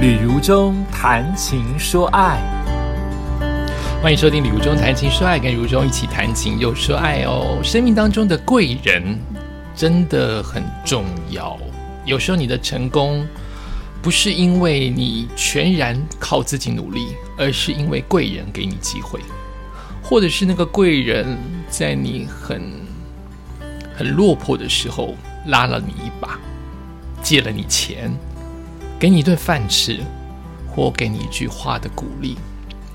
旅如中谈情说爱，欢迎收听《旅如中谈情说爱》，跟如中一起谈情又说爱哦。生命当中的贵人真的很重要。有时候你的成功不是因为你全然靠自己努力，而是因为贵人给你机会，或者是那个贵人在你很很落魄的时候拉了你一把，借了你钱。给你一顿饭吃，或给你一句话的鼓励，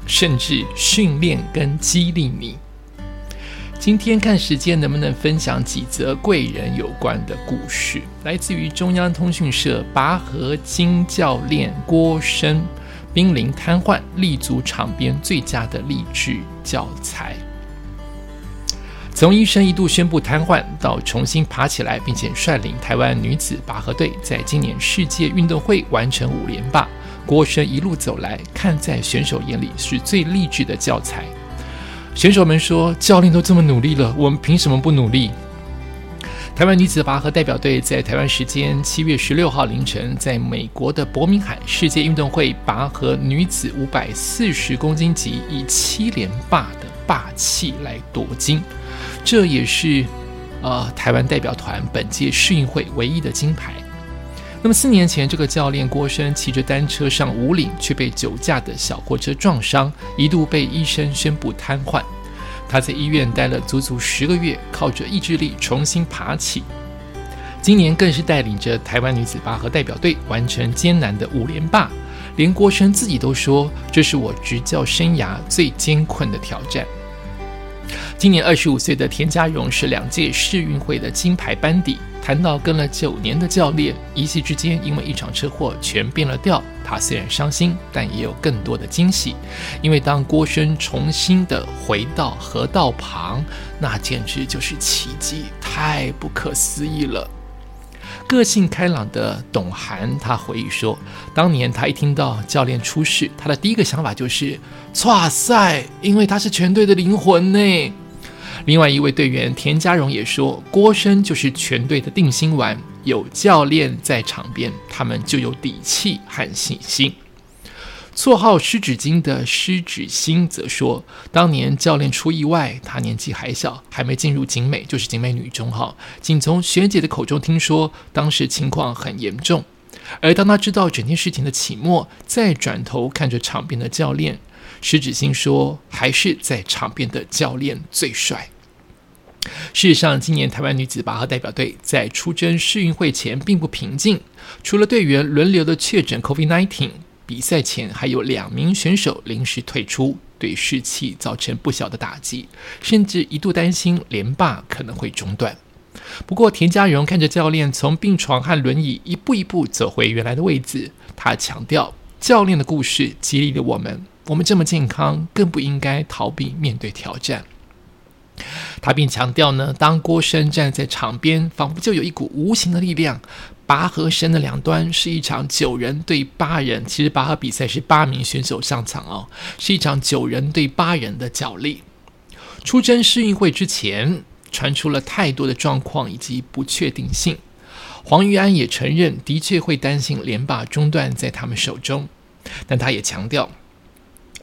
甚至训练跟激励你。今天看时间能不能分享几则贵人有关的故事，来自于中央通讯社拔河金教练郭生，濒临瘫痪，立足场边最佳的励志教材。从医生一度宣布瘫痪，到重新爬起来，并且率领台湾女子拔河队在今年世界运动会完成五连霸，郭生一路走来看在选手眼里是最励志的教材。选手们说：“教练都这么努力了，我们凭什么不努力？”台湾女子拔河代表队在台湾时间七月十六号凌晨，在美国的伯明翰世界运动会拔河女子五百四十公斤级以七连霸的霸气来夺金。这也是，呃，台湾代表团本届世运会唯一的金牌。那么四年前，这个教练郭生骑着单车上五岭，却被酒驾的小货车撞伤，一度被医生宣布瘫痪。他在医院待了足足十个月，靠着意志力重新爬起。今年更是带领着台湾女子拔河代表队完成艰难的五连霸，连郭生自己都说：“这是我执教生涯最艰困的挑战。”今年二十五岁的田家荣是两届世运会的金牌班底。谈到跟了九年的教练，一夕之间因为一场车祸全变了调。他虽然伤心，但也有更多的惊喜。因为当郭生重新的回到河道旁，那简直就是奇迹，太不可思议了。个性开朗的董涵，他回忆说，当年他一听到教练出事，他的第一个想法就是“哇塞”，因为他是全队的灵魂呢。另外一位队员田家荣也说：“郭生就是全队的定心丸，有教练在场边，他们就有底气和信心。”绰号“湿纸巾”的湿纸巾则说：“当年教练出意外，他年纪还小，还没进入警美，就是警美女中哈。仅从学姐的口中听说，当时情况很严重。而当他知道整件事情的起末，再转头看着场边的教练，湿纸巾说：还是在场边的教练最帅。”事实上，今年台湾女子拔河代表队在出征世运会前并不平静。除了队员轮流的确诊 COVID-19，比赛前还有两名选手临时退出，对士气造成不小的打击，甚至一度担心连霸可能会中断。不过，田家荣看着教练从病床和轮椅一步一步走回原来的位置，他强调：教练的故事激励了我们，我们这么健康，更不应该逃避面对挑战。他并强调呢，当郭生站在场边，仿佛就有一股无形的力量。拔河绳的两端是一场九人对八人，其实拔河比赛是八名选手上场哦，是一场九人对八人的角力。出征世运会之前，传出了太多的状况以及不确定性。黄玉安也承认，的确会担心连霸中断在他们手中，但他也强调。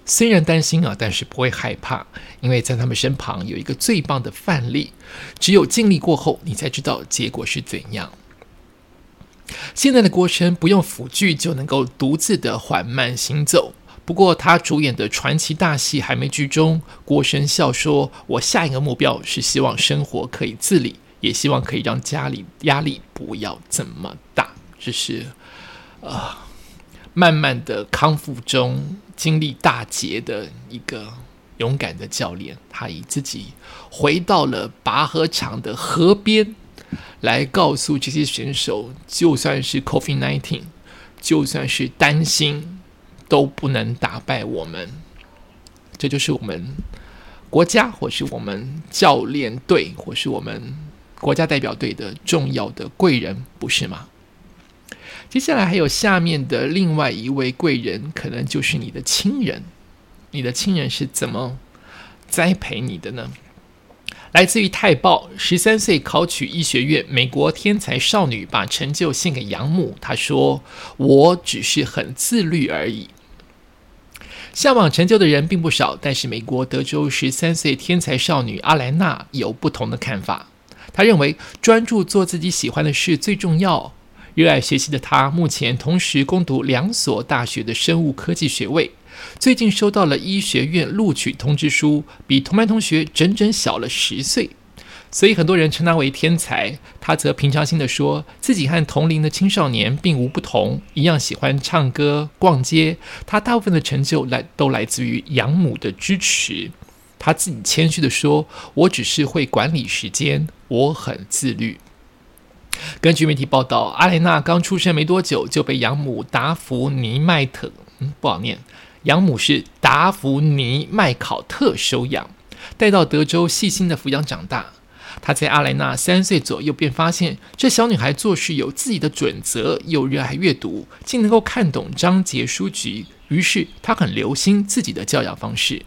虽然担心啊，但是不会害怕，因为在他们身旁有一个最棒的范例。只有尽力过后，你才知道结果是怎样。现在的郭生不用辅具就能够独自的缓慢行走。不过他主演的传奇大戏还没剧终，郭生笑说：“我下一个目标是希望生活可以自理，也希望可以让家里压力不要这么大。”这是啊。慢慢的康复中，经历大劫的一个勇敢的教练，他以自己回到了拔河场的河边，来告诉这些选手，就算是 Covid nineteen，就算是担心，都不能打败我们。这就是我们国家，或是我们教练队，或是我们国家代表队的重要的贵人，不是吗？接下来还有下面的另外一位贵人，可能就是你的亲人。你的亲人是怎么栽培你的呢？来自于《泰报》，十三岁考取医学院，美国天才少女把成就献给养母。她说：“我只是很自律而已。”向往成就的人并不少，但是美国德州十三岁天才少女阿莱娜有不同的看法。她认为专注做自己喜欢的事最重要。热爱学习的她，目前同时攻读两所大学的生物科技学位。最近收到了医学院录取通知书，比同班同学整整小了十岁，所以很多人称他为天才。他则平常心地说自己和同龄的青少年并无不同，一样喜欢唱歌、逛街。他大部分的成就来都来自于养母的支持。他自己谦虚地说：“我只是会管理时间，我很自律。”根据媒体报道，阿莲娜刚出生没多久就被养母达芙妮麦特，嗯，不好念。养母是达芙妮·麦考特收养，带到德州细心的抚养长大。他在阿莱娜三岁左右便发现，这小女孩做事有自己的准则，又热爱阅读，竟能够看懂章节书籍。于是他很留心自己的教养方式。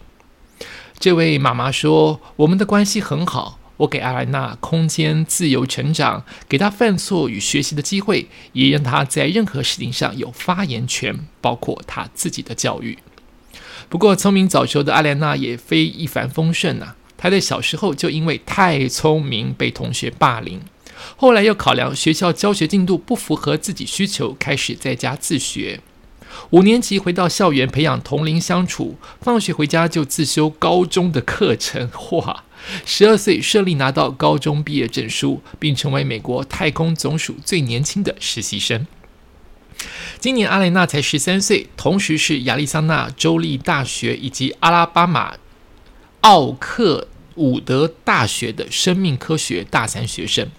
这位妈妈说：“我们的关系很好，我给阿莱娜空间自由成长，给她犯错与学习的机会，也让她在任何事情上有发言权，包括她自己的教育。”不过，聪明早熟的阿莲娜也非一帆风顺呐。她在小时候就因为太聪明被同学霸凌，后来又考量学校教学进度不符合自己需求，开始在家自学。五年级回到校园培养同龄相处，放学回家就自修高中的课程。哇！十二岁顺利拿到高中毕业证书，并成为美国太空总署最年轻的实习生。今年阿雷娜才十三岁，同时是亚利桑那州立大学以及阿拉巴马奥克伍德大学的生命科学大三学生。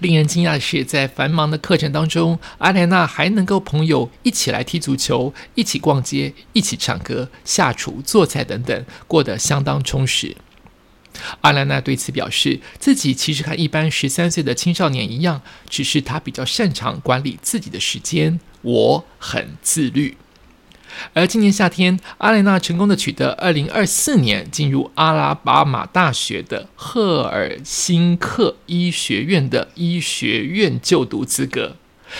令人惊讶的是，在繁忙的课程当中，阿雷娜还能够朋友一起来踢足球、一起逛街、一起唱歌、下厨做菜等等，过得相当充实。阿兰娜对此表示，自己其实和一般十三岁的青少年一样，只是他比较擅长管理自己的时间。我很自律。而今年夏天，阿莱娜成功的取得二零二四年进入阿拉巴马大学的赫尔辛克医学院的医学院就读资格，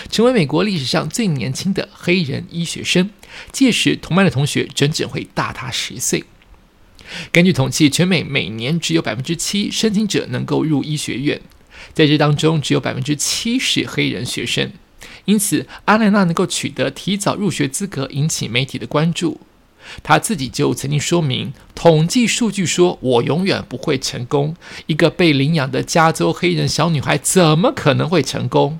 成为美国历史上最年轻的黑人医学生。届时，同班的同学整整会大他十岁。根据统计，全美每年只有百分之七申请者能够入医学院，在这当中，只有百分之七是黑人学生。因此，阿莱娜能够取得提早入学资格，引起媒体的关注。他自己就曾经说明，统计数据说：“我永远不会成功。一个被领养的加州黑人小女孩，怎么可能会成功？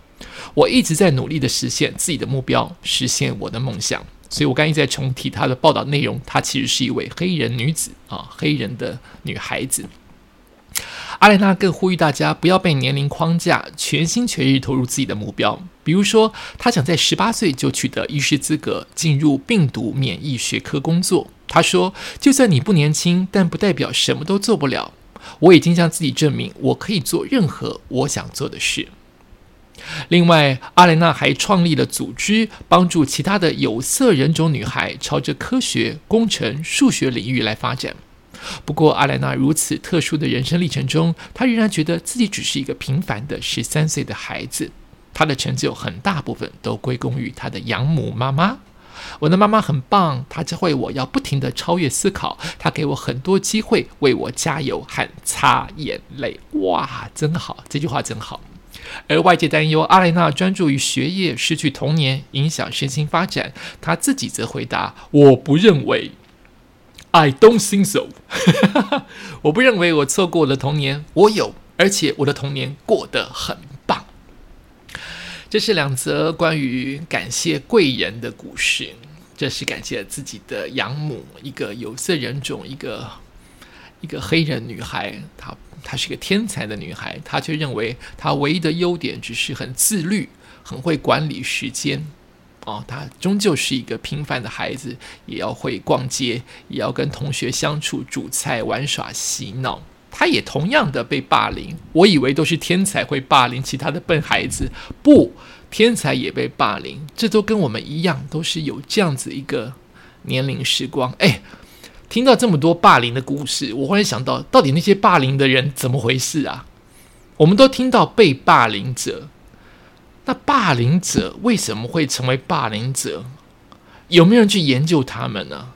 我一直在努力的实现自己的目标，实现我的梦想。”所以，我刚一直在重提她的报道内容。她其实是一位黑人女子啊，黑人的女孩子。阿莲娜更呼吁大家不要被年龄框架，全心全意投入自己的目标。比如说，她想在十八岁就取得医师资格，进入病毒免疫学科工作。她说：“就算你不年轻，但不代表什么都做不了。我已经向自己证明，我可以做任何我想做的事。”另外，阿莲娜还创立了组织，帮助其他的有色人种女孩朝着科学、工程、数学领域来发展。不过，阿莲娜如此特殊的人生历程中，她仍然觉得自己只是一个平凡的十三岁的孩子。她的成就很大部分都归功于她的养母妈妈。我的妈妈很棒，她教会我要不停地超越思考，她给我很多机会为我加油和擦眼泪。哇，真好，这句话真好。而外界担忧阿莱娜专注于学业，失去童年，影响身心发展。她自己则回答：“我不认为，I don't think so。我不认为我错过了童年，我有，而且我的童年过得很棒。”这是两则关于感谢贵人的故事。这是感谢自己的养母，一个有色人种，一个一个黑人女孩，她。她是个天才的女孩，她却认为她唯一的优点只是很自律，很会管理时间。哦，她终究是一个平凡的孩子，也要会逛街，也要跟同学相处、煮菜、玩耍、洗脑。她也同样的被霸凌。我以为都是天才会霸凌其他的笨孩子，不，天才也被霸凌。这都跟我们一样，都是有这样子一个年龄时光。哎。听到这么多霸凌的故事，我忽然想到，到底那些霸凌的人怎么回事啊？我们都听到被霸凌者，那霸凌者为什么会成为霸凌者？有没有人去研究他们呢？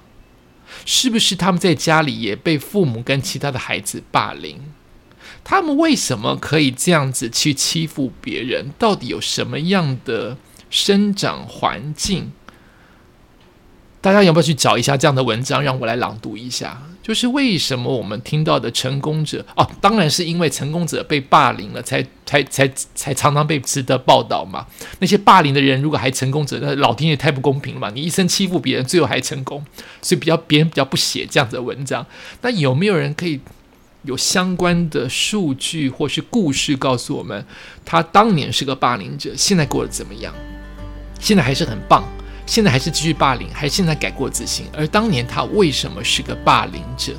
是不是他们在家里也被父母跟其他的孩子霸凌？他们为什么可以这样子去欺负别人？到底有什么样的生长环境？大家要不要去找一下这样的文章，让我来朗读一下？就是为什么我们听到的成功者哦，当然是因为成功者被霸凌了，才才才才常常被值得报道嘛。那些霸凌的人如果还成功者，那老天爷太不公平了嘛！你一生欺负别人，最后还成功，所以比较别人比较不写这样的文章。那有没有人可以有相关的数据或是故事告诉我们，他当年是个霸凌者，现在过得怎么样？现在还是很棒。现在还是继续霸凌，还是现在改过自新？而当年他为什么是个霸凌者？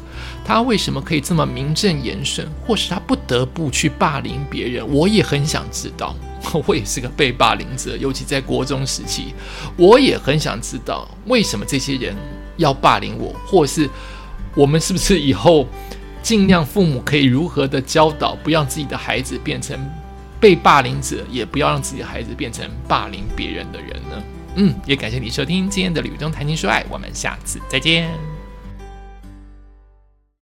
他为什么可以这么名正言顺？或是他不得不去霸凌别人？我也很想知道。我也是个被霸凌者，尤其在国中时期，我也很想知道为什么这些人要霸凌我，或是我们是不是以后尽量父母可以如何的教导，不让自己的孩子变成被霸凌者，也不要让自己的孩子变成霸凌别人的人呢？嗯，也感谢你收听今天的《旅中谈情说爱》，我们下次再见。